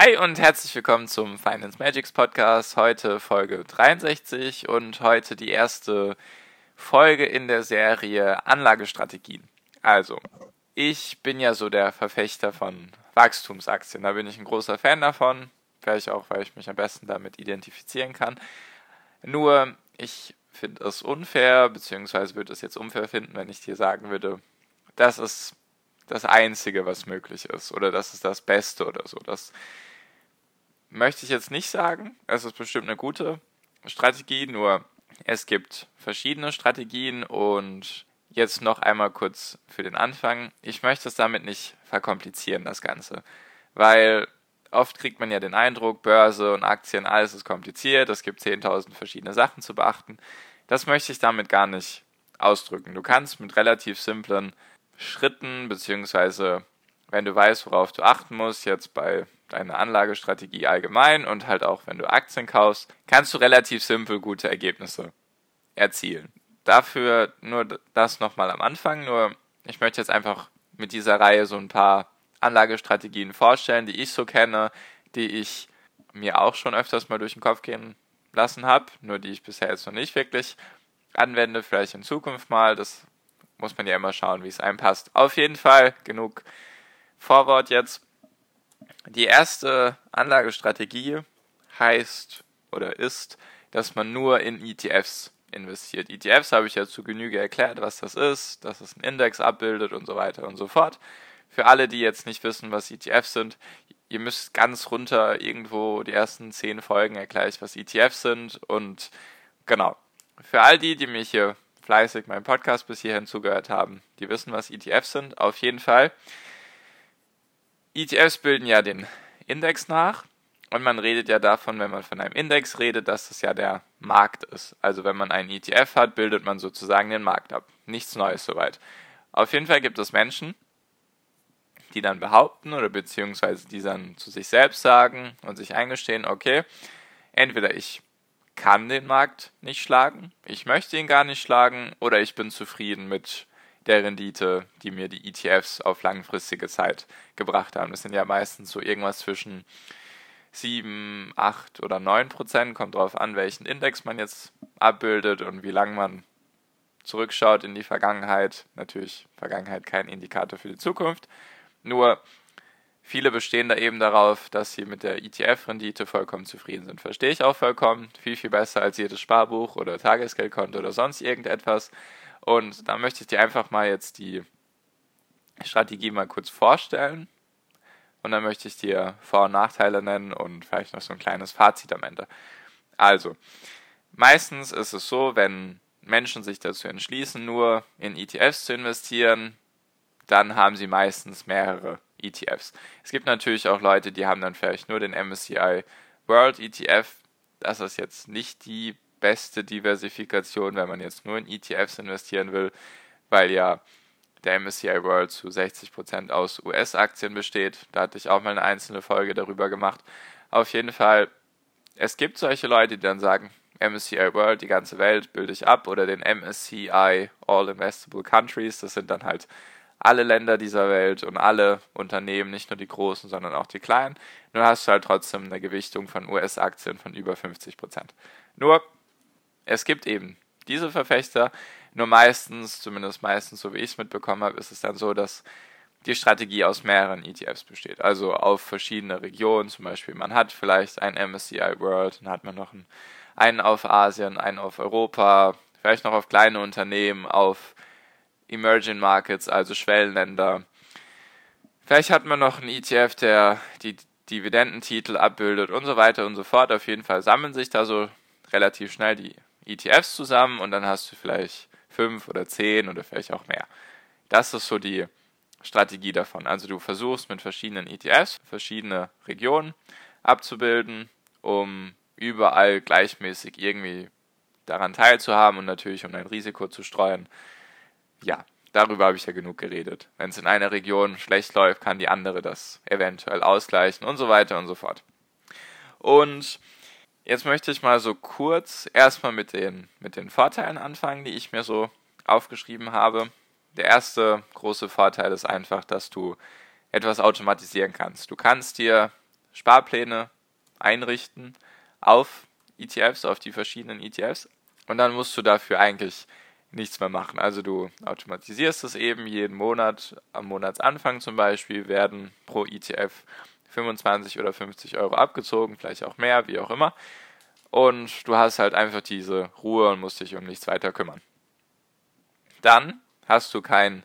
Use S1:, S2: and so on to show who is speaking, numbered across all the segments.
S1: Hi und herzlich willkommen zum Finance Magics Podcast. Heute Folge 63 und heute die erste Folge in der Serie Anlagestrategien. Also, ich bin ja so der Verfechter von Wachstumsaktien. Da bin ich ein großer Fan davon. Vielleicht auch, weil ich mich am besten damit identifizieren kann. Nur, ich finde es unfair, beziehungsweise würde es jetzt unfair finden, wenn ich dir sagen würde, das ist das Einzige, was möglich ist. Oder das ist das Beste oder so. Das möchte ich jetzt nicht sagen. Es ist bestimmt eine gute Strategie, nur es gibt verschiedene Strategien und jetzt noch einmal kurz für den Anfang. Ich möchte es damit nicht verkomplizieren, das Ganze, weil oft kriegt man ja den Eindruck, Börse und Aktien, alles ist kompliziert, es gibt 10.000 verschiedene Sachen zu beachten. Das möchte ich damit gar nicht ausdrücken. Du kannst mit relativ simplen Schritten, beziehungsweise wenn du weißt, worauf du achten musst, jetzt bei deine Anlagestrategie allgemein und halt auch wenn du Aktien kaufst, kannst du relativ simpel gute Ergebnisse erzielen. Dafür nur das nochmal am Anfang, nur ich möchte jetzt einfach mit dieser Reihe so ein paar Anlagestrategien vorstellen, die ich so kenne, die ich mir auch schon öfters mal durch den Kopf gehen lassen habe, nur die ich bisher jetzt noch nicht wirklich anwende, vielleicht in Zukunft mal. Das muss man ja immer schauen, wie es einem passt. Auf jeden Fall genug Vorwort jetzt. Die erste Anlagestrategie heißt oder ist, dass man nur in ETFs investiert. ETFs habe ich ja zu Genüge erklärt, was das ist, dass es einen Index abbildet und so weiter und so fort. Für alle, die jetzt nicht wissen, was ETFs sind, ihr müsst ganz runter irgendwo die ersten zehn Folgen erkläre ich, was ETFs sind und genau. Für all die, die mich hier fleißig meinem Podcast bis hierhin zugehört haben, die wissen, was ETFs sind, auf jeden Fall. ETFs bilden ja den Index nach und man redet ja davon, wenn man von einem Index redet, dass das ja der Markt ist. Also wenn man einen ETF hat, bildet man sozusagen den Markt ab. Nichts Neues soweit. Auf jeden Fall gibt es Menschen, die dann behaupten oder beziehungsweise die dann zu sich selbst sagen und sich eingestehen, okay, entweder ich kann den Markt nicht schlagen, ich möchte ihn gar nicht schlagen oder ich bin zufrieden mit der Rendite, die mir die ETFs auf langfristige Zeit gebracht haben. Das sind ja meistens so irgendwas zwischen 7, 8 oder 9 Prozent. Kommt darauf an, welchen Index man jetzt abbildet und wie lange man zurückschaut in die Vergangenheit. Natürlich Vergangenheit kein Indikator für die Zukunft. Nur viele bestehen da eben darauf, dass sie mit der ETF-Rendite vollkommen zufrieden sind. Verstehe ich auch vollkommen. Viel, viel besser als jedes Sparbuch oder Tagesgeldkonto oder sonst irgendetwas. Und da möchte ich dir einfach mal jetzt die Strategie mal kurz vorstellen. Und dann möchte ich dir Vor- und Nachteile nennen und vielleicht noch so ein kleines Fazit am Ende. Also, meistens ist es so, wenn Menschen sich dazu entschließen, nur in ETFs zu investieren, dann haben sie meistens mehrere ETFs. Es gibt natürlich auch Leute, die haben dann vielleicht nur den MSCI World ETF. Das ist jetzt nicht die beste Diversifikation, wenn man jetzt nur in ETFs investieren will, weil ja der MSCI World zu 60% aus US-Aktien besteht. Da hatte ich auch mal eine einzelne Folge darüber gemacht. Auf jeden Fall, es gibt solche Leute, die dann sagen, MSCI World, die ganze Welt bilde ich ab, oder den MSCI All Investable Countries, das sind dann halt alle Länder dieser Welt und alle Unternehmen, nicht nur die großen, sondern auch die kleinen. Nur hast du halt trotzdem eine Gewichtung von US-Aktien von über 50%. Nur es gibt eben diese Verfechter, nur meistens, zumindest meistens, so wie ich es mitbekommen habe, ist es dann so, dass die Strategie aus mehreren ETFs besteht. Also auf verschiedene Regionen, zum Beispiel man hat vielleicht einen MSCI World, dann hat man noch einen, einen auf Asien, einen auf Europa, vielleicht noch auf kleine Unternehmen, auf Emerging Markets, also Schwellenländer. Vielleicht hat man noch einen ETF, der die Dividendentitel abbildet und so weiter und so fort. Auf jeden Fall sammeln sich da so relativ schnell die ETFs zusammen und dann hast du vielleicht fünf oder zehn oder vielleicht auch mehr. Das ist so die Strategie davon. Also du versuchst mit verschiedenen ETFs verschiedene Regionen abzubilden, um überall gleichmäßig irgendwie daran teilzuhaben und natürlich um dein Risiko zu streuen. Ja, darüber habe ich ja genug geredet. Wenn es in einer Region schlecht läuft, kann die andere das eventuell ausgleichen und so weiter und so fort. Und jetzt möchte ich mal so kurz erstmal mit den, mit den Vorteilen anfangen, die ich mir so aufgeschrieben habe. Der erste große Vorteil ist einfach, dass du etwas automatisieren kannst. Du kannst dir Sparpläne einrichten auf ETFs, auf die verschiedenen ETFs und dann musst du dafür eigentlich nichts mehr machen. Also du automatisierst es eben jeden Monat, am Monatsanfang zum Beispiel werden pro ETF 25 oder 50 Euro abgezogen, vielleicht auch mehr, wie auch immer. Und du hast halt einfach diese Ruhe und musst dich um nichts weiter kümmern. Dann hast du kein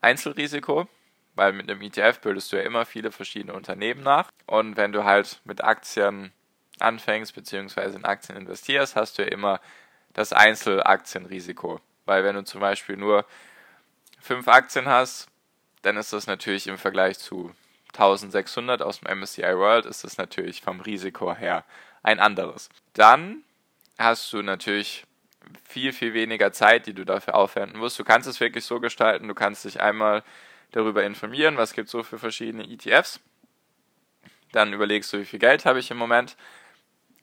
S1: Einzelrisiko, weil mit einem ETF bildest du ja immer viele verschiedene Unternehmen nach. Und wenn du halt mit Aktien anfängst, beziehungsweise in Aktien investierst, hast du ja immer das Einzelaktienrisiko. Weil wenn du zum Beispiel nur fünf Aktien hast, dann ist das natürlich im Vergleich zu 1600 aus dem MSCI World, ist das natürlich vom Risiko her ein anderes. Dann hast du natürlich viel, viel weniger Zeit, die du dafür aufwenden musst. Du kannst es wirklich so gestalten, du kannst dich einmal darüber informieren, was gibt es so für verschiedene ETFs. Dann überlegst du, wie viel Geld habe ich im Moment.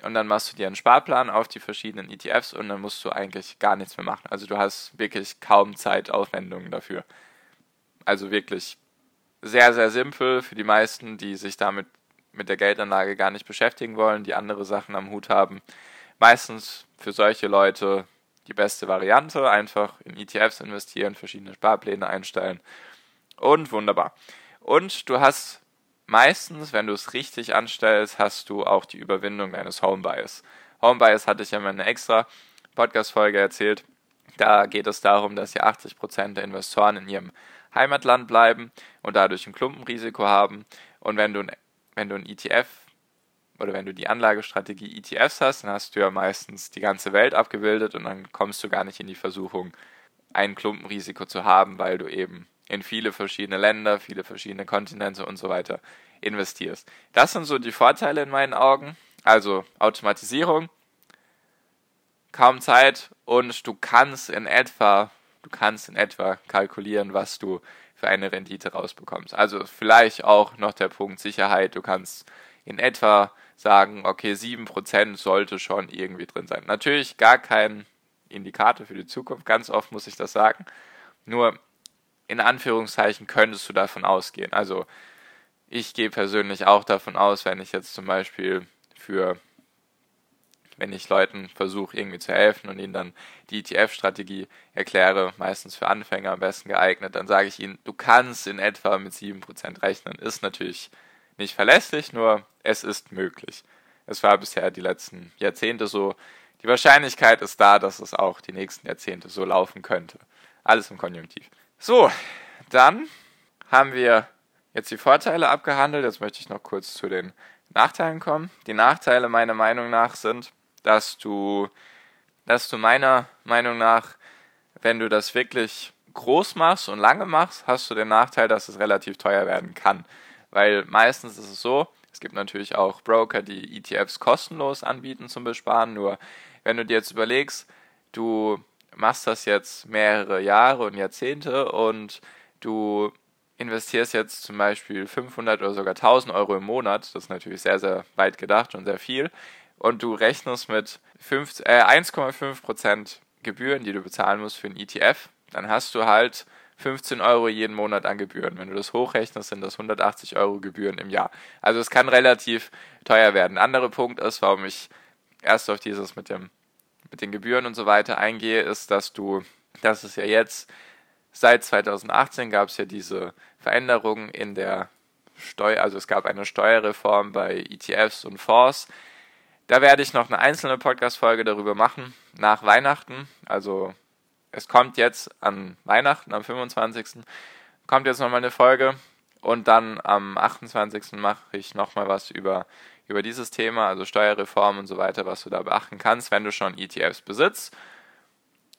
S1: Und dann machst du dir einen Sparplan auf die verschiedenen ETFs und dann musst du eigentlich gar nichts mehr machen. Also du hast wirklich kaum Zeitaufwendungen dafür. Also wirklich sehr, sehr simpel für die meisten, die sich damit mit der Geldanlage gar nicht beschäftigen wollen, die andere Sachen am Hut haben. Meistens für solche Leute die beste Variante. Einfach in ETFs investieren, verschiedene Sparpläne einstellen und wunderbar. Und du hast meistens, wenn du es richtig anstellst, hast du auch die Überwindung deines Home Bias. Home Bias hatte ich ja mal eine extra Podcast-Folge erzählt. Da geht es darum, dass ja 80% der Investoren in ihrem Heimatland bleiben und dadurch ein Klumpenrisiko haben. Und wenn du, wenn du ein ETF oder wenn du die Anlagestrategie ETFs hast, dann hast du ja meistens die ganze Welt abgebildet und dann kommst du gar nicht in die Versuchung, ein Klumpenrisiko zu haben, weil du eben in viele verschiedene Länder, viele verschiedene Kontinente und so weiter investierst. Das sind so die Vorteile in meinen Augen. Also Automatisierung, kaum Zeit und du kannst in etwa, du kannst in etwa kalkulieren, was du für eine Rendite rausbekommst. Also vielleicht auch noch der Punkt Sicherheit. Du kannst in etwa sagen, okay, 7% sollte schon irgendwie drin sein. Natürlich gar kein Indikator für die Zukunft, ganz oft muss ich das sagen. Nur in Anführungszeichen könntest du davon ausgehen. Also ich gehe persönlich auch davon aus, wenn ich jetzt zum Beispiel für, wenn ich Leuten versuche irgendwie zu helfen und ihnen dann die ETF-Strategie erkläre, meistens für Anfänger am besten geeignet, dann sage ich ihnen, du kannst in etwa mit 7% rechnen. Ist natürlich nicht verlässlich, nur es ist möglich. Es war bisher die letzten Jahrzehnte so. Die Wahrscheinlichkeit ist da, dass es auch die nächsten Jahrzehnte so laufen könnte. Alles im Konjunktiv. So, dann haben wir jetzt die Vorteile abgehandelt. Jetzt möchte ich noch kurz zu den Nachteilen kommen. Die Nachteile meiner Meinung nach sind, dass du, dass du meiner Meinung nach, wenn du das wirklich groß machst und lange machst, hast du den Nachteil, dass es relativ teuer werden kann. Weil meistens ist es so, es gibt natürlich auch Broker, die ETFs kostenlos anbieten zum Besparen. Nur wenn du dir jetzt überlegst, du machst das jetzt mehrere Jahre und Jahrzehnte und du investierst jetzt zum Beispiel 500 oder sogar 1000 Euro im Monat, das ist natürlich sehr, sehr weit gedacht und sehr viel, und du rechnest mit äh, 1,5% Gebühren, die du bezahlen musst für einen ETF, dann hast du halt 15 Euro jeden Monat an Gebühren. Wenn du das hochrechnest, sind das 180 Euro Gebühren im Jahr. Also es kann relativ teuer werden. Ein anderer Punkt ist, warum ich erst auf dieses mit dem mit den Gebühren und so weiter eingehe, ist, dass du, dass es ja jetzt seit 2018 gab es ja diese Veränderungen in der Steuer, also es gab eine Steuerreform bei ETFs und Fonds. Da werde ich noch eine einzelne Podcast-Folge darüber machen, nach Weihnachten. Also es kommt jetzt an Weihnachten, am 25. kommt jetzt nochmal eine Folge und dann am 28. mache ich nochmal was über über dieses Thema, also Steuerreform und so weiter, was du da beachten kannst, wenn du schon ETFs besitzt.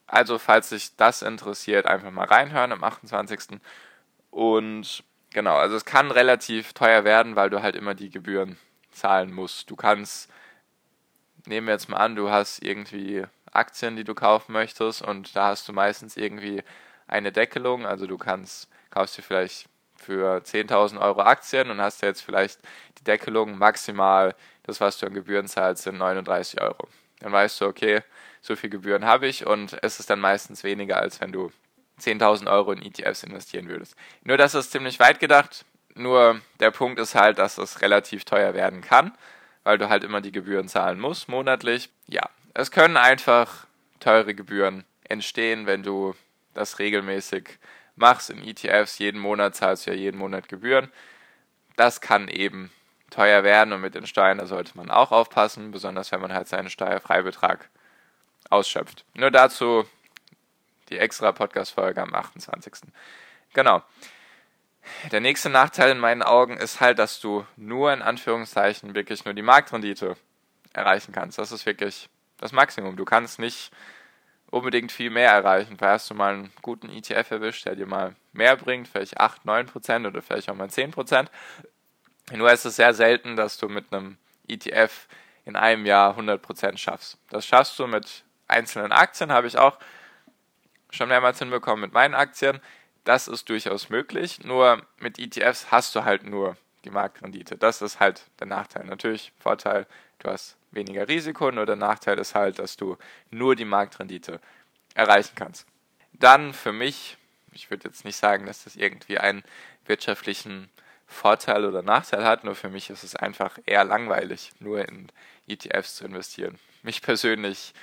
S1: Also, falls dich das interessiert, einfach mal reinhören am 28. Und genau, also es kann relativ teuer werden, weil du halt immer die Gebühren zahlen musst. Du kannst, nehmen wir jetzt mal an, du hast irgendwie Aktien, die du kaufen möchtest und da hast du meistens irgendwie eine Deckelung. Also du kannst, kaufst dir vielleicht für 10.000 Euro Aktien und hast jetzt vielleicht die Deckelung maximal, das was du an Gebühren zahlst, sind 39 Euro. Dann weißt du, okay, so viel Gebühren habe ich und es ist dann meistens weniger, als wenn du 10.000 Euro in ETFs investieren würdest. Nur das ist ziemlich weit gedacht. Nur der Punkt ist halt, dass es relativ teuer werden kann, weil du halt immer die Gebühren zahlen musst monatlich. Ja, es können einfach teure Gebühren entstehen, wenn du das regelmäßig machst in ETFs. Jeden Monat zahlst du ja jeden Monat Gebühren. Das kann eben teuer werden und mit den Steuern, da sollte man auch aufpassen, besonders wenn man halt seinen Steuerfreibetrag ausschöpft. Nur dazu die extra Podcast-Folge am 28. Genau. Der nächste Nachteil in meinen Augen ist halt, dass du nur in Anführungszeichen wirklich nur die Marktrendite erreichen kannst. Das ist wirklich das Maximum. Du kannst nicht unbedingt viel mehr erreichen. Vielleicht hast du mal einen guten ETF erwischt, der dir mal mehr bringt, vielleicht 8, 9 Prozent oder vielleicht auch mal 10 Prozent. Nur ist es sehr selten, dass du mit einem ETF in einem Jahr 100 Prozent schaffst. Das schaffst du mit einzelnen Aktien, habe ich auch schon mehrmals hinbekommen mit meinen Aktien. Das ist durchaus möglich, nur mit ETFs hast du halt nur die Marktrendite. Das ist halt der Nachteil. Natürlich, Vorteil, du hast weniger Risiko, nur der Nachteil ist halt, dass du nur die Marktrendite erreichen kannst. Dann für mich, ich würde jetzt nicht sagen, dass das irgendwie einen wirtschaftlichen Vorteil oder Nachteil hat, nur für mich ist es einfach eher langweilig, nur in ETFs zu investieren. Mich persönlich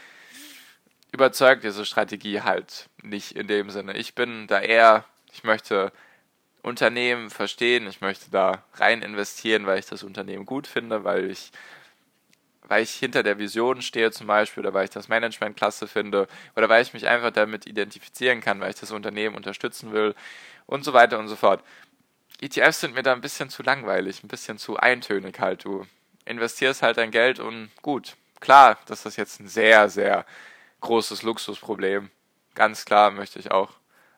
S1: überzeugt diese Strategie halt nicht in dem Sinne. Ich bin da eher, ich möchte Unternehmen verstehen, ich möchte da rein investieren, weil ich das Unternehmen gut finde, weil ich, weil ich hinter der Vision stehe zum Beispiel oder weil ich das Management klasse finde oder weil ich mich einfach damit identifizieren kann, weil ich das Unternehmen unterstützen will und so weiter und so fort. ETFs sind mir da ein bisschen zu langweilig, ein bisschen zu eintönig halt. Du investierst halt dein Geld und gut. Klar, das ist jetzt ein sehr, sehr großes Luxusproblem. Ganz klar möchte ich auch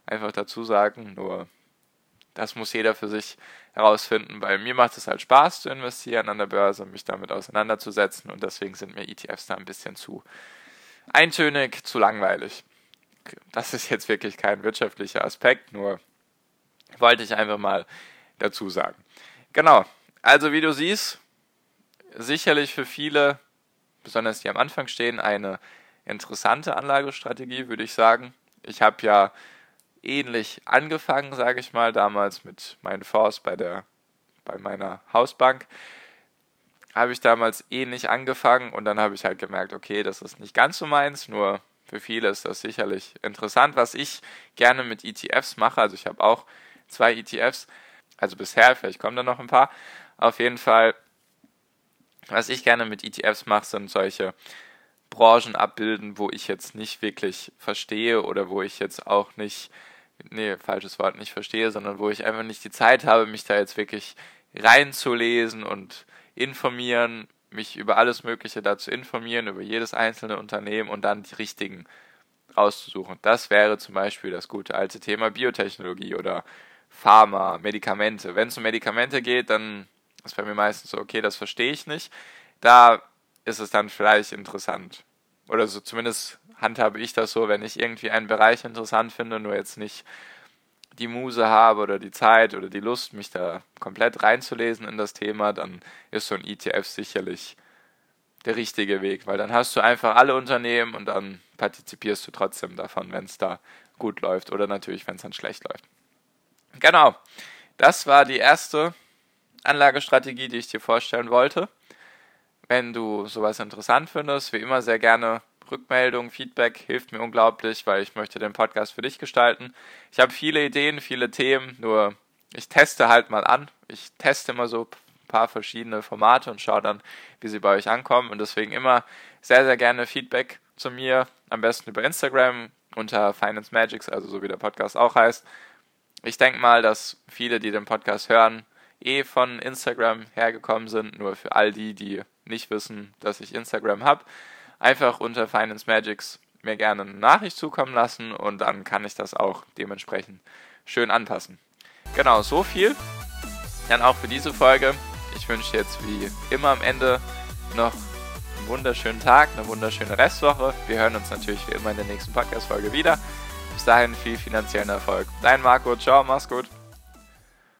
S1: einfach dazu sagen, nur das muss jeder für sich herausfinden, weil mir macht es halt Spaß zu investieren an der Börse, mich damit auseinanderzusetzen und deswegen sind mir ETFs da ein bisschen zu eintönig, zu langweilig. Das ist jetzt wirklich kein wirtschaftlicher Aspekt, nur wollte ich einfach mal dazu sagen. Genau, also wie du siehst, sicherlich für viele, besonders die am Anfang stehen, eine interessante Anlagestrategie, würde ich sagen. Ich habe ja ähnlich angefangen, sage ich mal, damals mit meinen Fonds bei bei meiner Hausbank. Habe ich damals ähnlich angefangen und dann habe ich halt gemerkt, okay, das ist nicht ganz so meins, nur für viele ist das sicherlich interessant, was ich gerne mit ETFs mache. Also ich habe auch zwei ETFs, also bisher, vielleicht kommen da noch ein paar. Auf jeden Fall, was ich gerne mit ETFs mache, sind solche Branchen abbilden, wo ich jetzt nicht wirklich verstehe oder wo ich jetzt auch nicht, nee, falsches Wort, nicht verstehe, sondern wo ich einfach nicht die Zeit habe, mich da jetzt wirklich reinzulesen und informieren, mich über alles Mögliche dazu informieren, über jedes einzelne Unternehmen und dann die richtigen rauszusuchen. Das wäre zum Beispiel das gute alte Thema Biotechnologie oder Pharma, Medikamente. Wenn es um Medikamente geht, dann ist bei mir meistens so, okay, das verstehe ich nicht. Da ist es dann vielleicht interessant. Oder so zumindest handhabe ich das so, wenn ich irgendwie einen Bereich interessant finde, nur jetzt nicht die Muse habe oder die Zeit oder die Lust, mich da komplett reinzulesen in das Thema, dann ist so ein ETF sicherlich der richtige Weg, weil dann hast du einfach alle Unternehmen und dann partizipierst du trotzdem davon, wenn es da gut läuft oder natürlich, wenn es dann schlecht läuft. Genau, das war die erste Anlagestrategie, die ich dir vorstellen wollte. Wenn du sowas interessant findest, wie immer sehr gerne Rückmeldung, Feedback hilft mir unglaublich, weil ich möchte den Podcast für dich gestalten. Ich habe viele Ideen, viele Themen, nur ich teste halt mal an. Ich teste immer so ein paar verschiedene Formate und schaue dann, wie sie bei euch ankommen. Und deswegen immer sehr, sehr gerne Feedback zu mir. Am besten über Instagram unter Finance Magics, also so wie der Podcast auch heißt. Ich denke mal, dass viele, die den Podcast hören, eh von Instagram hergekommen sind. Nur für all die, die nicht wissen, dass ich Instagram habe, einfach unter Finance Magics mir gerne eine Nachricht zukommen lassen und dann kann ich das auch dementsprechend schön anpassen. genau, so viel. Dann auch für diese Folge. Ich wünsche jetzt wie immer am Ende noch einen wunderschönen Tag, eine wunderschöne Restwoche. Wir hören uns natürlich wie immer in der nächsten Podcast-Folge wieder. Bis dahin viel finanziellen Erfolg. Dein Marco, ciao, mach's gut.